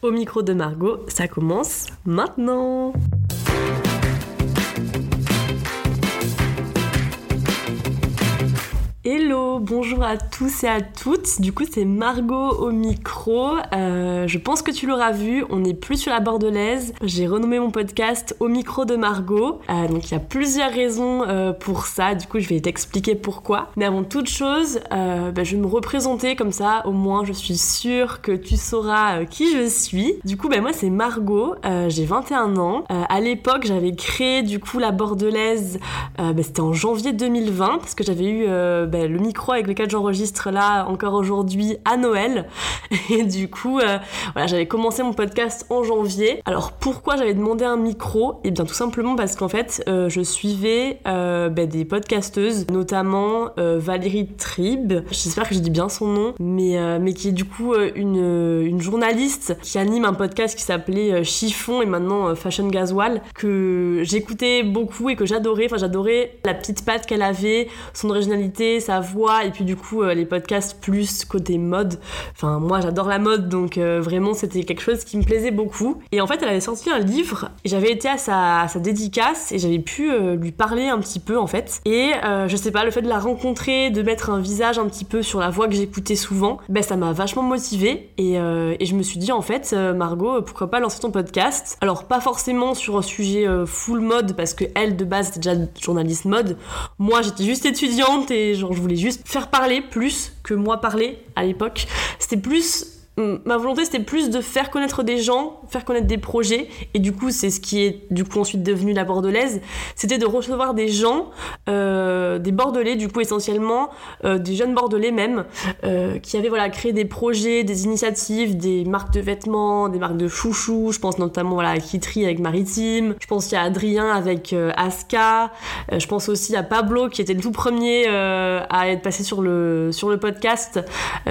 Au micro de Margot, ça commence maintenant. Hello, bonjour à tous et à toutes. Du coup, c'est Margot au micro. Euh, je pense que tu l'auras vu, on n'est plus sur la bordelaise. J'ai renommé mon podcast au micro de Margot. Euh, donc, il y a plusieurs raisons euh, pour ça. Du coup, je vais t'expliquer pourquoi. Mais avant toute chose, bah, je vais me représenter comme ça. Au moins, je suis sûre que tu sauras qui je suis. Du coup, bah, moi, c'est Margot. J'ai 21 ans. à l'époque, j'avais créé du coup la bordelaise. Bah, c'était en janvier 2020 parce que j'avais eu ben, micro avec lequel j'enregistre là encore aujourd'hui à Noël. Et du coup, euh, voilà, j'avais commencé mon podcast en janvier. Alors pourquoi j'avais demandé un micro? Et eh bien tout simplement parce qu'en fait, euh, je suivais euh, ben, des podcasteuses, notamment Valérie Trib, j'espère que je dis bien son nom, mais, mais qui est du coup une, une journaliste qui anime un podcast qui s'appelait Chiffon et maintenant Fashion Gasoil, que j'écoutais beaucoup et que j'adorais. Enfin, j'adorais la petite patte qu'elle avait, son originalité, sa voix, et puis du coup euh, les podcasts plus côté mode. Enfin moi j'adore la mode, donc euh, vraiment c'était quelque chose qui me plaisait beaucoup. Et en fait elle avait sorti un livre, et j'avais été à sa, sa, dédicace, et j'avais pu euh, lui parler un petit peu en fait. Et je sais pas, le fait de la rencontrer, de mettre un visage un petit peu sur la voix que j'écoutais souvent, ben ça m'a vachement motivée, et, et, je me suis dit en fait Margot, pourquoi pas lancer ton podcast? Alors pas forcément sur un sujet full mode, parce que elle de base était déjà journaliste mode. Moi j'étais juste étudiante et genre je voulais juste faire parler plus que moi parler à l'époque. C'était plus ma volonté c'était plus de faire connaître des gens, faire connaître des projets, et du coup c'est ce qui est du coup ensuite devenu la bordelaise, c'était de recevoir des gens, euh, des bordelais du coup essentiellement, euh, des jeunes bordelais même, euh, qui avaient voilà créé des projets, des initiatives, des marques de vêtements, des marques de chouchous, je pense notamment voilà à Kitry avec Maritime, je pense qu'il y a Adrien avec Aska, je pense aussi à Pablo qui était le tout premier à être passé sur le, sur le podcast,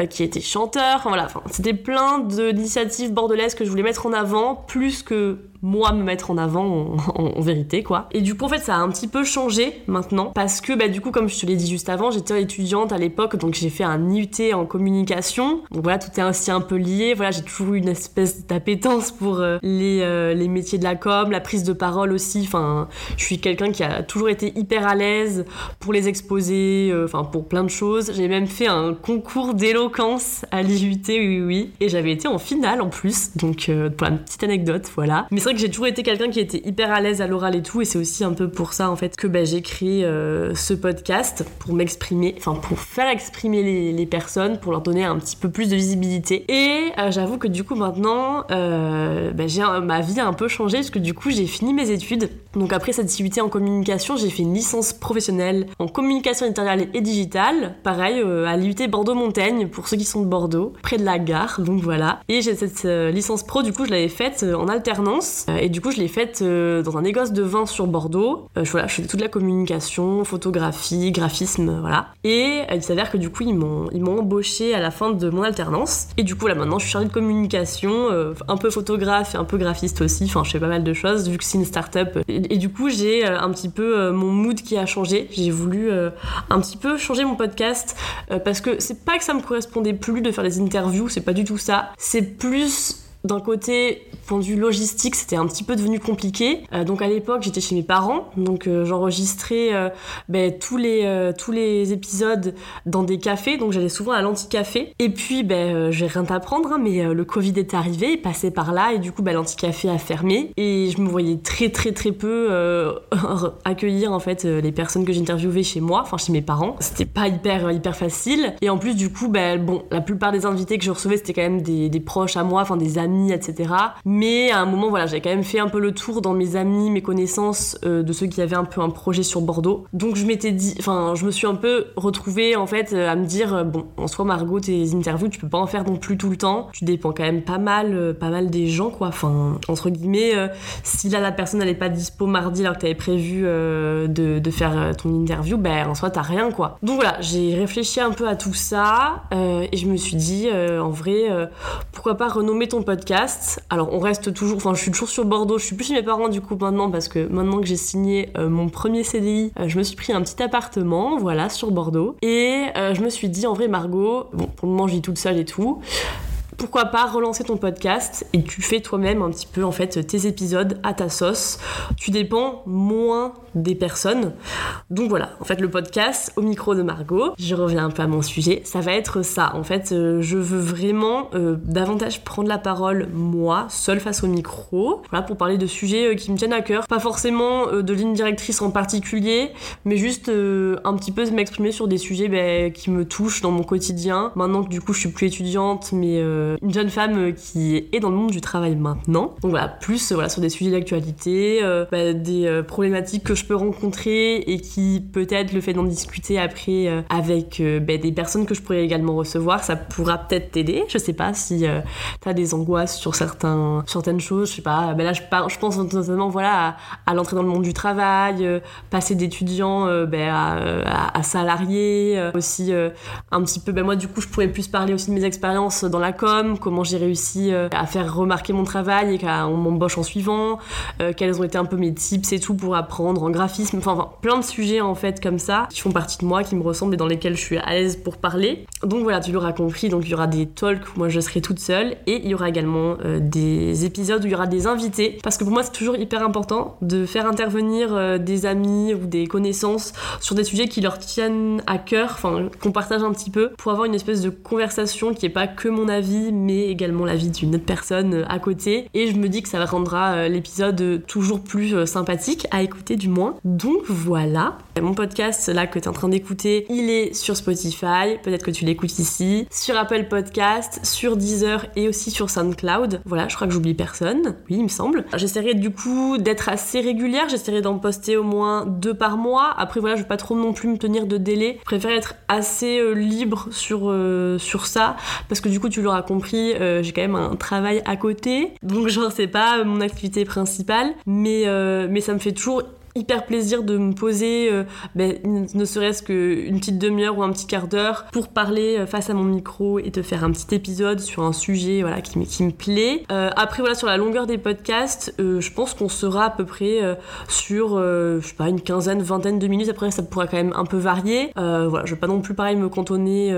qui était chanteur, enfin voilà, c'était plein d'initiatives bordelaises que je voulais mettre en avant, plus que moi me mettre en avant en, vérité quoi. Et du coup en fait ça a un petit peu changé maintenant parce que bah du coup comme je te l'ai dit juste avant j'étais étudiante à l'époque donc j'ai fait un IUT en communication. Donc voilà tout est ainsi un peu lié. Voilà j'ai toujours eu une espèce d'appétence pour euh, les, euh, les métiers de la com la prise de parole aussi. Enfin je suis quelqu'un qui a toujours été hyper à l'aise pour les exposer euh, enfin pour plein de choses. J'ai même fait un concours d'éloquence à l'IUT oui oui et j'avais été en finale en plus donc pour une petite anecdote voilà mais c'est vrai que j'ai toujours été quelqu'un qui était hyper à l'aise à l'oral et tout, et c'est aussi un peu pour ça en fait que bah, j'ai créé euh, ce podcast pour m'exprimer, enfin pour faire exprimer les, personnes, pour leur donner un petit peu plus de visibilité. Et euh, j'avoue que du coup maintenant, euh, bah, ma vie a un peu changé parce que du coup j'ai fini mes études. Donc après cette activité en communication, j'ai fait une licence professionnelle en communication éditoriale et digitale, pareil à l'IUT Bordeaux-Montaigne pour ceux qui sont de Bordeaux, près de la gare. Donc voilà. Et j'ai cette licence pro, du coup je l'avais faite en alternance euh, et du coup, je l'ai faite euh, dans un négoce de vin sur Bordeaux. Euh, voilà, je faisais toute la communication, photographie, graphisme, voilà. Et il s'avère que du coup, ils m'ont, ils m'ont embauché à la fin de mon alternance. Et du coup, là maintenant, je suis chargée de communication, un peu photographe et un peu graphiste aussi. Enfin, je fais pas mal de choses vu que c'est une start-up. Et, du coup, j'ai un petit peu mon mood qui a changé. J'ai voulu un petit peu changer mon podcast parce que c'est pas que ça me correspondait plus de faire des interviews, c'est pas du tout ça. C'est plus d'un côté, point de vue logistique, c'était un petit peu devenu compliqué. Euh, donc à l'époque, j'étais chez mes parents, donc euh, j'enregistrais euh, ben, tous les tous les épisodes dans des cafés, donc j'allais souvent à l'anti-café. Et puis, ben, j'ai rien à apprendre, hein, mais le Covid est arrivé, il passait par là, et du coup, ben, l'anti-café a fermé, et je me voyais très très très peu accueillir en fait les personnes que j'interviewais chez moi, enfin chez mes parents. C'était pas hyper hyper facile. Et en plus, du coup, ben, bon, la plupart des invités que je recevais, c'était quand même des, des proches à moi, enfin des amis etc. Mais à un moment, voilà, j'ai quand même fait un peu le tour dans mes amis, mes connaissances euh, de ceux qui avaient un peu un projet sur Bordeaux. Donc je m'étais dit, enfin, je me suis un peu retrouvée en fait euh, à me dire, euh, bon, en soi, Margot, tes interviews, tu peux pas en faire non plus tout le temps. Tu dépends quand même pas mal, pas mal des gens, quoi. Enfin, entre guillemets, si là la personne n'allait pas dispo mardi alors que t'avais prévu de, de, faire ton interview, ben en soi, t'as rien, quoi. Donc voilà, j'ai réfléchi un peu à tout ça et je me suis dit, en vrai, pourquoi pas renommer ton podcast alors on reste toujours, enfin je suis toujours sur Bordeaux, je suis plus chez mes parents du coup maintenant parce que maintenant que j'ai signé euh, mon premier CDI, euh, je me suis pris un petit appartement, voilà, sur Bordeaux. Et euh, je me suis dit en vrai Margot, bon pour le moment je vis toute seule et tout, pourquoi pas relancer ton podcast et tu fais toi-même un petit peu en fait tes épisodes à ta sauce. Tu dépends moins des personnes. Donc voilà, en fait le podcast au micro de Margot, je reviens un peu à mon sujet, ça va être ça. En fait, euh, je veux vraiment euh, davantage prendre la parole moi, seule face au micro, voilà pour parler de sujets euh, qui me tiennent à cœur, pas forcément de ligne directrice en particulier, mais juste un petit peu m'exprimer sur des sujets ben, qui me touchent dans mon quotidien. Maintenant que du coup je suis plus étudiante, mais une jeune femme qui est dans le monde du travail maintenant. Donc voilà, plus voilà sur des sujets d'actualité, ben, des problématiques que je peux rencontrer et qui peut-être le fait d'en discuter après euh, avec euh, ben, des personnes que je pourrais également recevoir, ça pourra peut-être t'aider. Je sais pas si euh, tu as des angoisses sur certains, certaines choses, je sais pas. Ben là, je, pense notamment voilà, à, l'entrée dans le monde du travail, passer d'étudiant ben, à, à, salarié, aussi un petit peu. Ben, moi, du coup, je pourrais plus parler aussi de mes expériences dans la com, comment j'ai réussi à faire remarquer mon travail et qu'on m'embauche en suivant, quels ont été un peu mes tips et tout pour apprendre en graphisme, enfin, plein de sujets en fait comme ça qui font partie de moi, qui me ressemblent et dans lesquels je suis à l'aise pour parler. Donc voilà, tu l'auras compris, donc il y aura des talks où moi je serai toute seule et il y aura également euh, des épisodes où il y aura des invités parce que pour moi c'est toujours hyper important de faire intervenir euh, des amis ou des connaissances sur des sujets qui leur tiennent à cœur, enfin qu'on partage un petit peu pour avoir une espèce de conversation qui est pas que mon avis mais également l'avis d'une autre personne euh, à côté et je me dis que ça rendra l'épisode toujours plus sympathique à écouter du donc voilà, mon podcast là que tu es en train d'écouter, il est sur Spotify, peut-être que tu l'écoutes ici, sur Apple Podcast, sur Deezer et aussi sur SoundCloud. Voilà, je crois que j'oublie personne. Oui, il me semble. J'essaierai du coup d'être assez régulière, j'essaierai d'en poster au moins deux par mois. Après voilà, je vais pas trop non plus me tenir de délai. Je préfère être assez euh, libre sur, euh, sur ça parce que du coup tu l'auras compris, euh, j'ai quand même un travail à côté. Donc genre c'est pas mon activité principale, mais, mais ça me fait toujours hyper plaisir de me poser, euh, ben, ne serait-ce qu'une petite demi-heure ou un petit quart d'heure pour parler euh, face à mon micro et te faire un petit épisode sur un sujet voilà, qui, qui me plaît. Euh, après, voilà, sur la longueur des podcasts, je pense qu'on sera à peu près sur, je sais pas, une quinzaine, vingtaine de minutes. Après, ça pourra quand même un peu varier. voilà, je vais pas non plus pareil me cantonner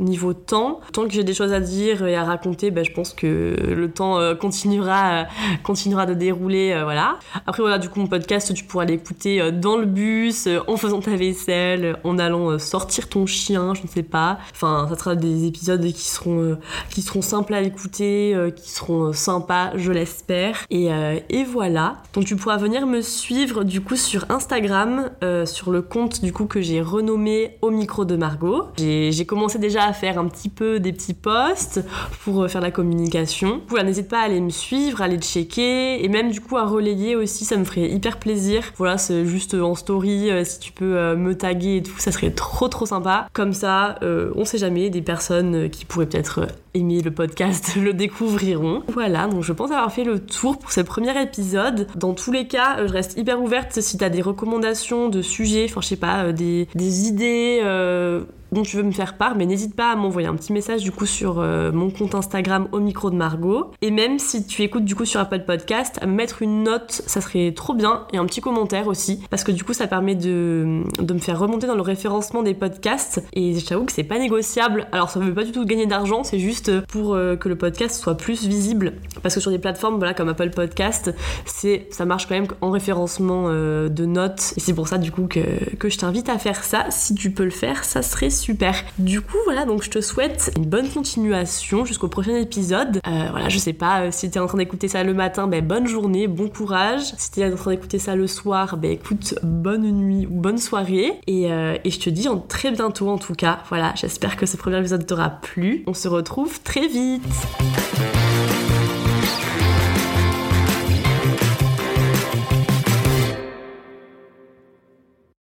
niveau temps. Tant que j'ai des choses à dire et à raconter, ben, je pense que le temps continuera, continuera de dérouler. voilà. Après, voilà, du coup, mon podcast, tu pourras aller écouter euh, dans le bus, euh, en faisant ta vaisselle, en allant euh, sortir ton chien, je ne sais pas. Enfin, ça sera des épisodes qui seront, qui seront simples à écouter, qui seront sympas, je l'espère. Et, et, voilà. Donc tu pourras venir me suivre du coup sur Instagram, sur le compte du coup que j'ai renommé au micro de Margot. J'ai commencé déjà à faire un petit peu des petits posts pour faire la communication. Voilà, n'hésite pas à aller me suivre, à aller checker et même du coup à relayer aussi, ça me ferait hyper plaisir. Voilà, c'est juste en story, euh, si tu peux euh, me taguer et tout, ça serait trop trop sympa. Comme ça, euh, on sait jamais, des personnes qui pourraient peut-être aimer le podcast le découvriront. Voilà, donc je pense avoir fait le tour pour ce premier épisode. Dans tous les cas, je reste hyper ouverte si t'as des recommandations de sujets, enfin je sais pas, des idées dont tu veux me faire part, mais n'hésite pas à m'envoyer un petit message du coup sur euh, mon compte Instagram au micro de Margot. Et même si tu écoutes du coup sur Apple Podcast, à me mettre une note, ça serait trop bien, et un petit commentaire aussi, parce que du coup ça permet de, de me faire remonter dans le référencement des podcasts. Et j'avoue que c'est pas négociable. Alors ça veut pas du tout gagner d'argent, c'est juste pour euh, que le podcast soit plus visible. Parce que sur des plateformes voilà, comme Apple Podcast, ça marche quand même en référencement euh, de notes. Et c'est pour ça du coup que, que je t'invite à faire ça. Si tu peux le faire, ça serait super. Du coup, voilà, donc je te souhaite une bonne continuation jusqu'au prochain épisode. Euh, voilà, je sais pas, euh, si t'es en train d'écouter ça le matin, ben bonne journée, bon courage. Si t'es en train d'écouter ça le soir, ben écoute, bonne nuit ou bonne soirée. Et, euh, et je te dis en très bientôt en tout cas. Voilà, j'espère que ce premier épisode t'aura plu. On se retrouve très vite.